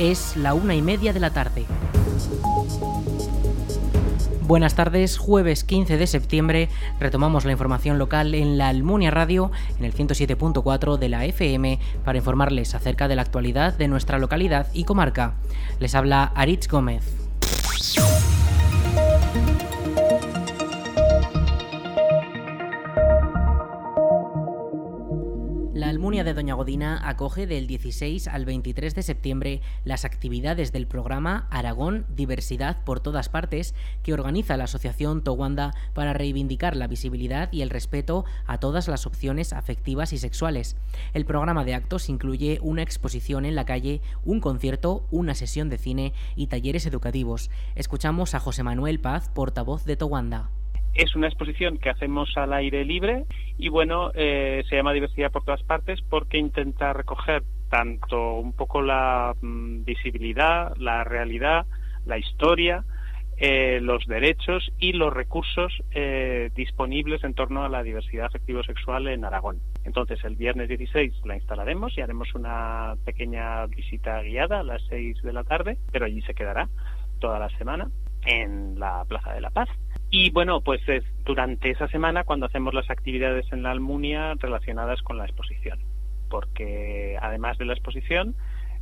Es la una y media de la tarde. Buenas tardes, jueves 15 de septiembre retomamos la información local en la Almunia Radio en el 107.4 de la FM para informarles acerca de la actualidad de nuestra localidad y comarca. Les habla Aritz Gómez. Almunia de Doña Godina acoge del 16 al 23 de septiembre las actividades del programa Aragón Diversidad por todas partes que organiza la Asociación Towanda para reivindicar la visibilidad y el respeto a todas las opciones afectivas y sexuales. El programa de actos incluye una exposición en la calle, un concierto, una sesión de cine y talleres educativos. Escuchamos a José Manuel Paz, portavoz de Towanda. Es una exposición que hacemos al aire libre y bueno, eh, se llama Diversidad por todas partes porque intenta recoger tanto un poco la mm, visibilidad, la realidad, la historia, eh, los derechos y los recursos eh, disponibles en torno a la diversidad afectivo-sexual en Aragón. Entonces, el viernes 16 la instalaremos y haremos una pequeña visita guiada a las 6 de la tarde, pero allí se quedará toda la semana en la Plaza de la Paz. Y bueno, pues es durante esa semana cuando hacemos las actividades en la Almunia relacionadas con la exposición, porque además de la exposición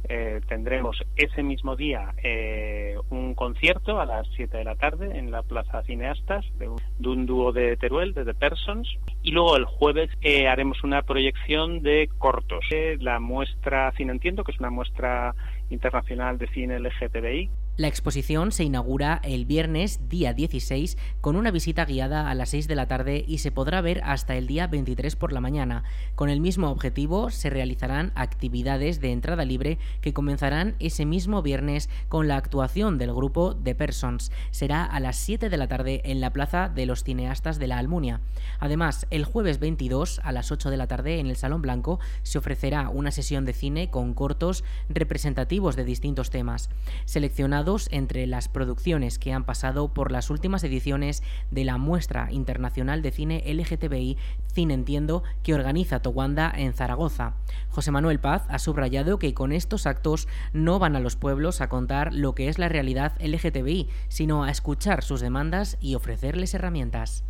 eh, tendremos ese mismo día eh, un concierto a las 7 de la tarde en la Plaza Cineastas de un, dúo de Teruel, de The Persons, y luego el jueves eh, haremos una proyección de cortos, la muestra Cine Entiendo, que es una muestra internacional de cine LGTBI, la exposición se inaugura el viernes día 16 con una visita guiada a las 6 de la tarde y se podrá ver hasta el día 23 por la mañana. Con el mismo objetivo se realizarán actividades de entrada libre que comenzarán ese mismo viernes con la actuación del grupo The Persons. Será a las 7 de la tarde en la Plaza de los Cineastas de la Almunia. Además, el jueves 22 a las 8 de la tarde en el Salón Blanco se ofrecerá una sesión de cine con cortos representativos de distintos temas. Seleccionados entre las producciones que han pasado por las últimas ediciones de la Muestra Internacional de Cine LGTBI Cine Entiendo que organiza Towanda en Zaragoza. José Manuel Paz ha subrayado que con estos actos no van a los pueblos a contar lo que es la realidad LGTBI, sino a escuchar sus demandas y ofrecerles herramientas.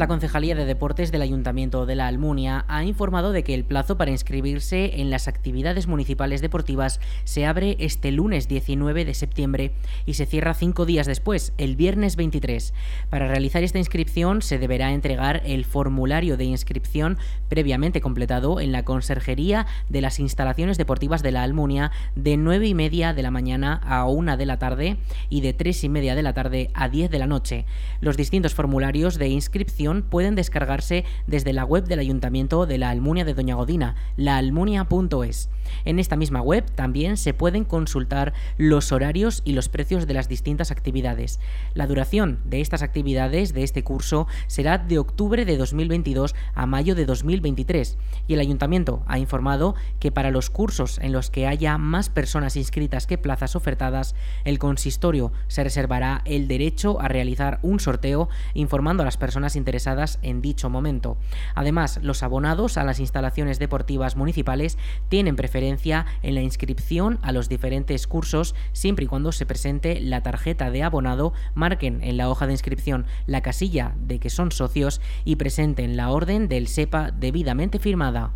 La Concejalía de Deportes del Ayuntamiento de la Almunia ha informado de que el plazo para inscribirse en las actividades municipales deportivas se abre este lunes 19 de septiembre y se cierra cinco días después, el viernes 23. Para realizar esta inscripción se deberá entregar el formulario de inscripción previamente completado en la Conserjería de las Instalaciones Deportivas de la Almunia de 9 y media de la mañana a 1 de la tarde y de 3 y media de la tarde a 10 de la noche. Los distintos formularios de inscripción pueden descargarse desde la web del Ayuntamiento de la Almunia de Doña Godina, laalmunia.es. En esta misma web también se pueden consultar los horarios y los precios de las distintas actividades. La duración de estas actividades de este curso será de octubre de 2022 a mayo de 2023 y el ayuntamiento ha informado que para los cursos en los que haya más personas inscritas que plazas ofertadas, el consistorio se reservará el derecho a realizar un sorteo informando a las personas interesadas en dicho momento. Además, los abonados a las instalaciones deportivas municipales tienen preferencia en la inscripción a los diferentes cursos siempre y cuando se presente la tarjeta de abonado, marquen en la hoja de inscripción la casilla de que son socios y presenten la orden del SEPA debidamente firmada.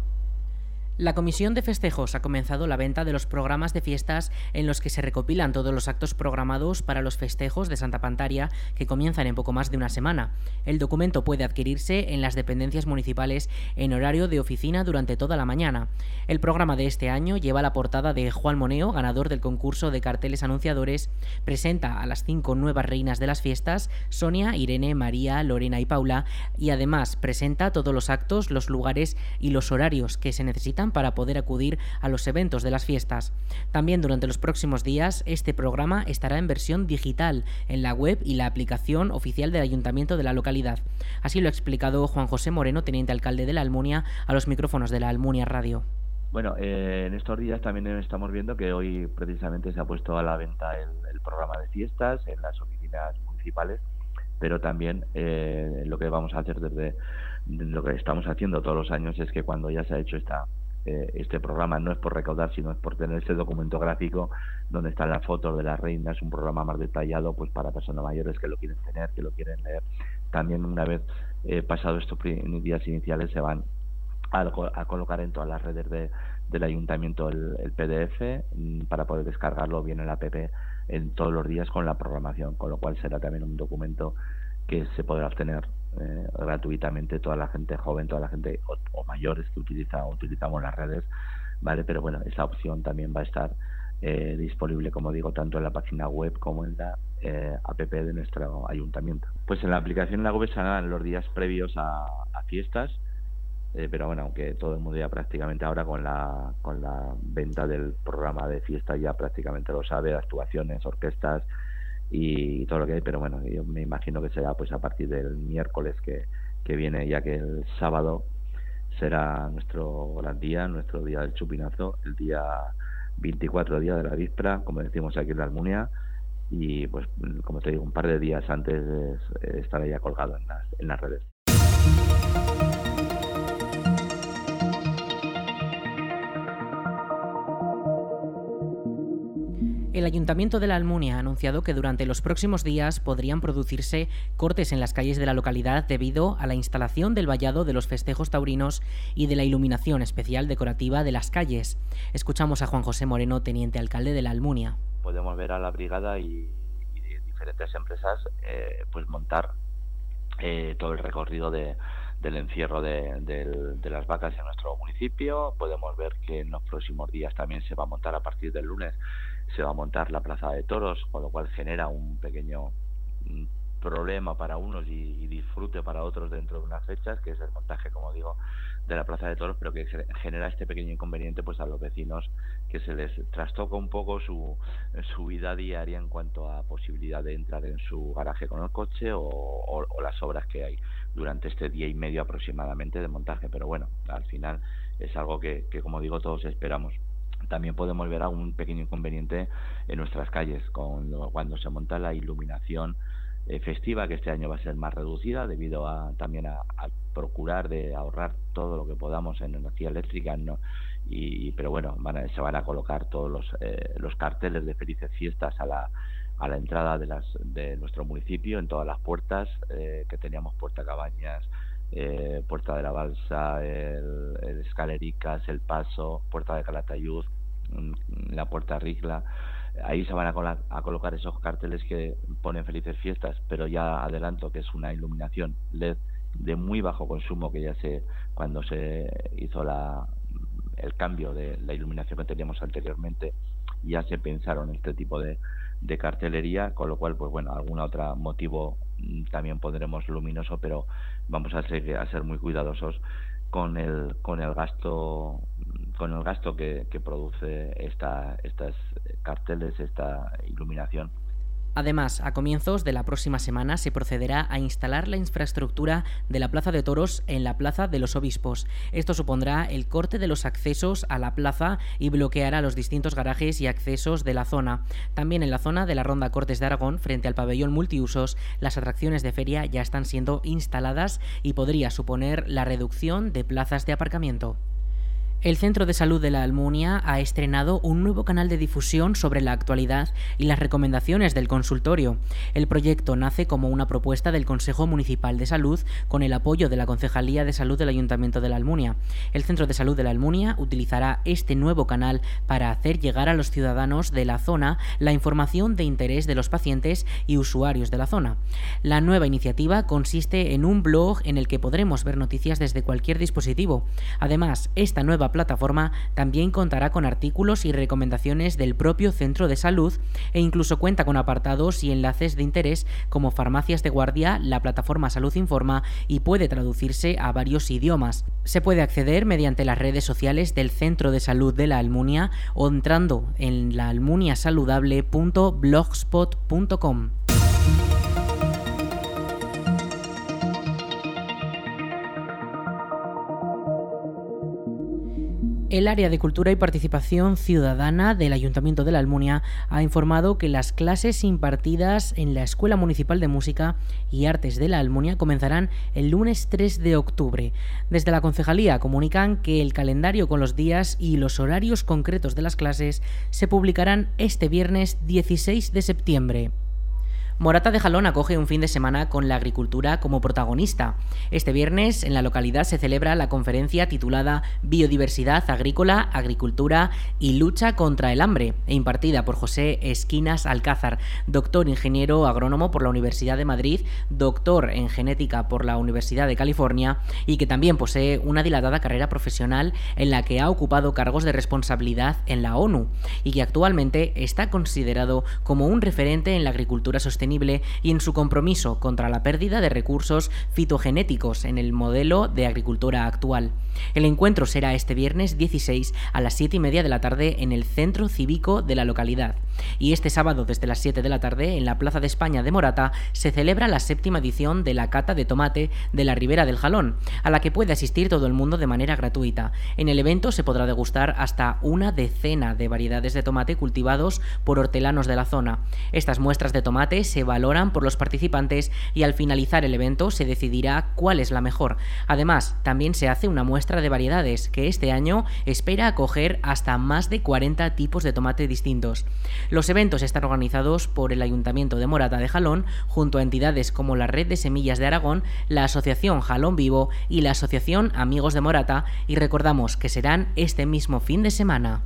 La Comisión de Festejos ha comenzado la venta de los programas de fiestas en los que se recopilan todos los actos programados para los festejos de Santa Pantaria que comienzan en poco más de una semana. El documento puede adquirirse en las dependencias municipales en horario de oficina durante toda la mañana. El programa de este año lleva la portada de Juan Moneo, ganador del concurso de carteles anunciadores, presenta a las cinco nuevas reinas de las fiestas, Sonia, Irene, María, Lorena y Paula, y además presenta todos los actos, los lugares y los horarios que se necesitan para poder acudir a los eventos de las fiestas. También durante los próximos días este programa estará en versión digital en la web y la aplicación oficial del ayuntamiento de la localidad. Así lo ha explicado Juan José Moreno, teniente alcalde de la Almunia, a los micrófonos de la Almunia Radio. Bueno, eh, en estos días también estamos viendo que hoy precisamente se ha puesto a la venta el, programa de fiestas en las oficinas municipales pero también eh, lo que vamos a hacer desde lo que estamos haciendo todos los años es que cuando ya se ha hecho esta eh, este programa no es por recaudar sino es por tener este documento gráfico donde están las fotos de las reinas un programa más detallado pues para personas mayores que lo quieren tener que lo quieren leer. También una vez eh, pasado estos días iniciales se van a, colocar en todas las redes de, del ayuntamiento el, el, PDF mm, para poder descargarlo bien en la app en todos los días con la programación, con lo cual será también un documento que se podrá obtener eh, gratuitamente toda la gente joven, toda la gente o, mayores que utiliza utilizamos las redes, vale, pero bueno, esa opción también va a estar eh, disponible, como digo, tanto en la página web como en la eh, app de nuestro ayuntamiento. Pues en la aplicación en la web serán los días previos a, a fiestas, eh, pero bueno, aunque todo el mundo ya prácticamente ahora con la, con la venta del programa de fiesta ya prácticamente lo sabe, actuaciones, orquestas y, todo lo que hay, pero bueno, yo me imagino que será pues a partir del miércoles que, que viene, ya que el sábado será nuestro gran día, nuestro día del chupinazo, el día 24 día de la víspera, como decimos aquí en la Almunia, y pues como te digo, un par de días antes estará ya colgado en las, en las redes. El Ayuntamiento de la Almunia ha anunciado que durante los próximos días podrían producirse cortes en las calles de la localidad debido a la instalación del vallado de los festejos taurinos y de la iluminación especial decorativa de las calles. Escuchamos a Juan José Moreno, teniente alcalde de la Almunia. Podemos ver a la brigada y, diferentes empresas eh, pues montar eh, todo el recorrido de, del encierro de, de, las vacas en nuestro municipio. Podemos ver que en los próximos días también se va a montar a partir del lunes se va a montar la plaza de toros, con lo cual genera un pequeño mm, problema para unos y, disfrute para otros dentro de unas fechas, que es el montaje, como digo, de la Plaza de Toros, pero que genera este pequeño inconveniente pues a los vecinos que se les trastoca un poco su, su vida diaria en cuanto a posibilidad de entrar en su garaje con el coche o, las obras que hay durante este día y medio aproximadamente de montaje. Pero bueno, al final es algo que, que como digo, todos esperamos también podemos ver algún pequeño inconveniente en nuestras calles con cuando se monta la iluminación eh, festiva que este año va a ser más reducida debido a también a, procurar de ahorrar todo lo que podamos en energía eléctrica ¿no? y pero bueno van se van a colocar todos los, eh, los carteles de felices fiestas a la a la entrada de las de nuestro municipio en todas las puertas eh, que teníamos puerta cabañas eh, Puerta de la Balsa, el, el, Escalericas, El Paso, Puerta de Calatayud, mm, la Puerta Rigla. Ahí se van a, a, colocar esos carteles que ponen felices fiestas, pero ya adelanto que es una iluminación LED de muy bajo consumo que ya se cuando se hizo la, el cambio de la iluminación que teníamos anteriormente ya se pensaron este tipo de, de cartelería, con lo cual, pues bueno, algún otro motivo mm, también pondremos luminoso, pero vamos a ser, a ser muy cuidadosos con el, con el gasto con el gasto que, que produce esta, estas carteles, esta iluminación Además, a comienzos de la próxima semana se procederá a instalar la infraestructura de la Plaza de Toros en la Plaza de los Obispos. Esto supondrá el corte de los accesos a la plaza y bloqueará los distintos garajes y accesos de la zona. También en la zona de la Ronda Cortes de Aragón, frente al pabellón multiusos, las atracciones de feria ya están siendo instaladas y podría suponer la reducción de plazas de aparcamiento. El Centro de Salud de la Almunia ha estrenado un nuevo canal de difusión sobre la actualidad y las recomendaciones del consultorio. El proyecto nace como una propuesta del Consejo Municipal de Salud con el apoyo de la Concejalía de Salud del Ayuntamiento de la Almunia. El Centro de Salud de la Almunia utilizará este nuevo canal para hacer llegar a los ciudadanos de la zona la información de interés de los pacientes y usuarios de la zona. La nueva iniciativa consiste en un blog en el que podremos ver noticias desde cualquier dispositivo. Además, esta nueva plataforma también contará con artículos y recomendaciones del propio centro de salud e incluso cuenta con apartados y enlaces de interés como farmacias de guardia, la plataforma Salud Informa y puede traducirse a varios idiomas. Se puede acceder mediante las redes sociales del Centro de Salud de la Almunia o entrando en laalmuniasaludable.blogspot.com. El área de Cultura y Participación Ciudadana del Ayuntamiento de la Almunia ha informado que las clases impartidas en la Escuela Municipal de Música y Artes de la Almunia comenzarán el lunes 3 de octubre. Desde la concejalía comunican que el calendario con los días y los horarios concretos de las clases se publicarán este viernes 16 de septiembre. Morata de Jalón acoge un fin de semana con la agricultura como protagonista. Este viernes en la localidad se celebra la conferencia titulada Biodiversidad agrícola, agricultura y lucha contra el hambre, e impartida por José Esquinas Alcázar, doctor ingeniero agrónomo por la Universidad de Madrid, doctor en genética por la Universidad de California y que también posee una dilatada carrera profesional en la que ha ocupado cargos de responsabilidad en la ONU y que actualmente está considerado como un referente en la agricultura sostenible y en su compromiso contra la pérdida de recursos fitogenéticos en el modelo de agricultura actual. El encuentro será este viernes 16 a las 7 y media de la tarde en el centro cívico de la localidad. Y este sábado desde las 7 de la tarde en la Plaza de España de Morata se celebra la séptima edición de la cata de tomate de la Ribera del Jalón, a la que puede asistir todo el mundo de manera gratuita. En el evento se podrá degustar hasta una decena de variedades de tomate cultivados por hortelanos de la zona. Estas muestras de tomate se valoran por los participantes y al finalizar el evento se decidirá cuál es la mejor. Además, también se hace una muestra de variedades que este año espera acoger hasta más de 40 tipos de tomate distintos. Los eventos están organizados por el Ayuntamiento de Morata de Jalón junto a entidades como la Red de Semillas de Aragón, la Asociación Jalón Vivo y la Asociación Amigos de Morata y recordamos que serán este mismo fin de semana.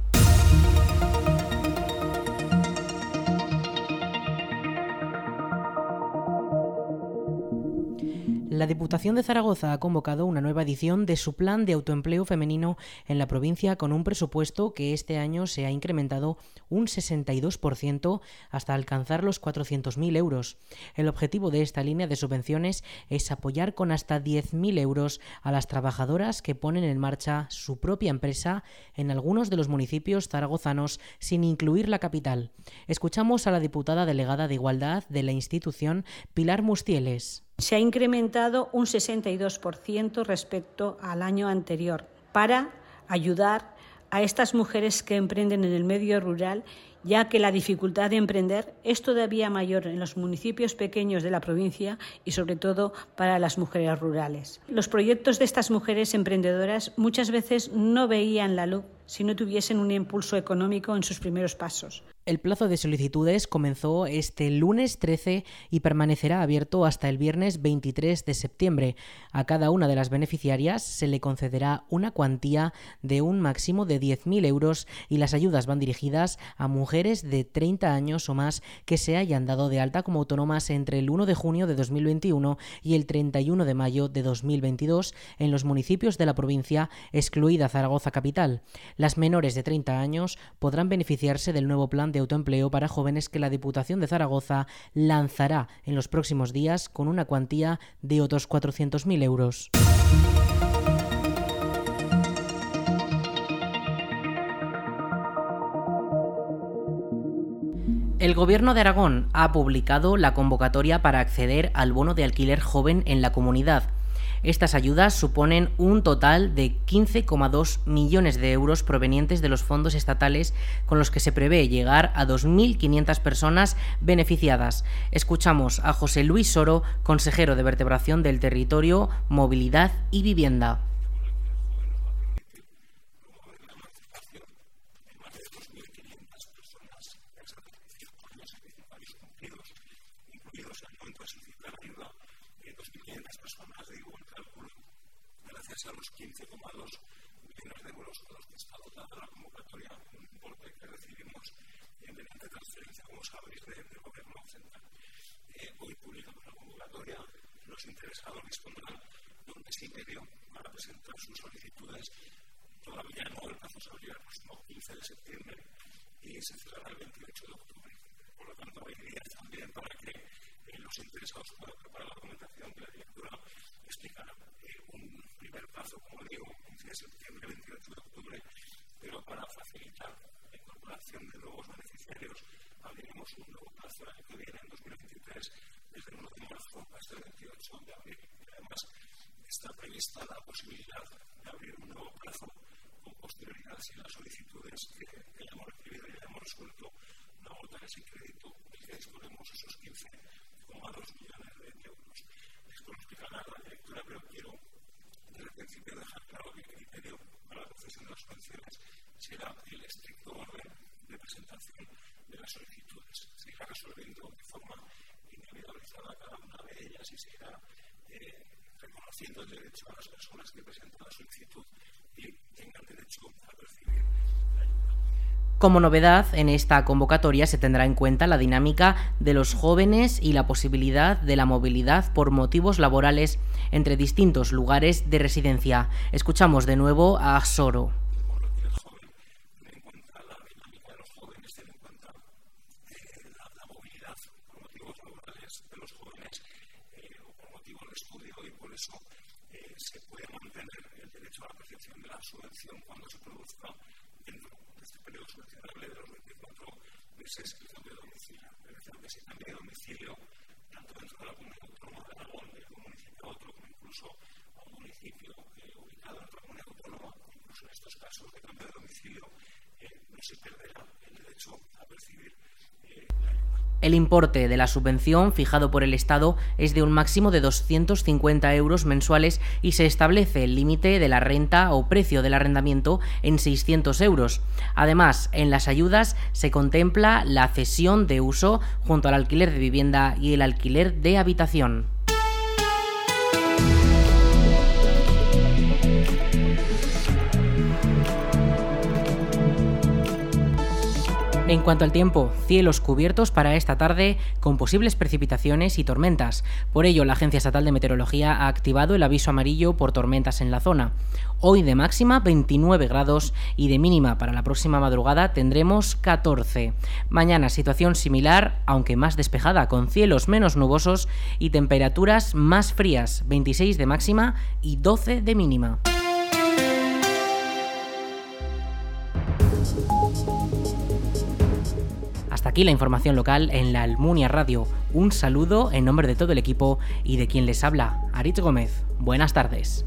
La Diputación de Zaragoza ha convocado una nueva edición de su plan de autoempleo femenino en la provincia con un presupuesto que este año se ha incrementado un 62% hasta alcanzar los 400.000 euros. El objetivo de esta línea de subvenciones es apoyar con hasta 10.000 euros a las trabajadoras que ponen en marcha su propia empresa en algunos de los municipios zaragozanos sin incluir la capital. Escuchamos a la diputada delegada de Igualdad de la institución, Pilar Mustieles se ha incrementado un 62% respecto al año anterior para ayudar a estas mujeres que emprenden en el medio rural, ya que la dificultad de emprender es todavía mayor en los municipios pequeños de la provincia y sobre todo para las mujeres rurales. Los proyectos de estas mujeres emprendedoras muchas veces no veían la luz si no tuviesen un impulso económico en sus primeros pasos. El plazo de solicitudes comenzó este lunes 13 y permanecerá abierto hasta el viernes 23 de septiembre. A cada una de las beneficiarias se le concederá una cuantía de un máximo de 10.000 euros y las ayudas van dirigidas a mujeres de 30 años o más que se hayan dado de alta como autónomas entre el 1 de junio de 2021 y el 31 de mayo de 2022 en los municipios de la provincia, excluida Zaragoza Capital. Las menores de 30 años podrán beneficiarse del nuevo plan de autoempleo para jóvenes que la Diputación de Zaragoza lanzará en los próximos días con una cuantía de otros 400.000 euros. El Gobierno de Aragón ha publicado la convocatoria para acceder al bono de alquiler joven en la comunidad. Estas ayudas suponen un total de 15,2 millones de euros provenientes de los fondos estatales con los que se prevé llegar a 2.500 personas beneficiadas. Escuchamos a José Luis Soro, consejero de vertebración del territorio, movilidad y vivienda. a los 15,2 millones de euros con los que está dotada la convocatoria, un importe que recibimos mediante sabéis, del de Gobierno Central. Eh, hoy publicamos la convocatoria, los interesados dispondrán de un mes y medio para presentar sus solicitudes. Todavía no, el plazo se abrirá el próximo 15 de septiembre y se cerrará el 28 de octubre. Por lo tanto, hay días también para que eh, los interesados puedan preparar la documentación que la directora explicará. Eh, un primer plazo, como digo, 15 de septiembre, 28 de octubre, pero para facilitar la incorporación de nuevos beneficiarios, abriremos uno hasta el año que viene, en 2023, desde el 1 de marzo hasta el 28 de abril. Y además, está prevista la posibilidad de abrir un nuevo plazo con posterioridad si las solicitudes que hayamos recibido y hayamos resuelto no agotan ese crédito del que disponemos esos 15,2 millones de euros. Esto lo explicará la directora, pero quiero desde el principio dejar claro que el criterio para la concesión de las subvenciones será el estricto orden de presentación de las solicitudes. Se irá resolviendo de forma individualizada cada una de ellas y se irá eh, reconociendo el derecho a las personas que presentan la solicitud y tengan derecho a recibir la ayuda. Como novedad, en esta convocatoria se tendrá en cuenta la dinámica de los jóvenes y la posibilidad de la movilidad por motivos laborales entre distintos lugares de residencia. Escuchamos de nuevo a Soro. Subvención cuando se produzca dentro de este periodo subvencionable de los 24 meses el cambio de domicilio. Es decir, que se cambie de domicilio tanto dentro de la comunidad autónoma de Aragón, de un municipio a otro, como incluso a un municipio eh, ubicado en otra comunidad autónoma, incluso en estos casos de cambio de domicilio, eh, no se perderá el derecho a percibir eh, la ayuda. El importe de la subvención fijado por el Estado es de un máximo de 250 euros mensuales y se establece el límite de la renta o precio del arrendamiento en 600 euros. Además, en las ayudas se contempla la cesión de uso junto al alquiler de vivienda y el alquiler de habitación. En cuanto al tiempo, cielos cubiertos para esta tarde con posibles precipitaciones y tormentas. Por ello, la Agencia Estatal de Meteorología ha activado el aviso amarillo por tormentas en la zona. Hoy de máxima 29 grados y de mínima para la próxima madrugada tendremos 14. Mañana situación similar, aunque más despejada, con cielos menos nubosos y temperaturas más frías, 26 de máxima y 12 de mínima. Aquí la información local en la Almunia Radio. Un saludo en nombre de todo el equipo y de quien les habla, Aritz Gómez. Buenas tardes.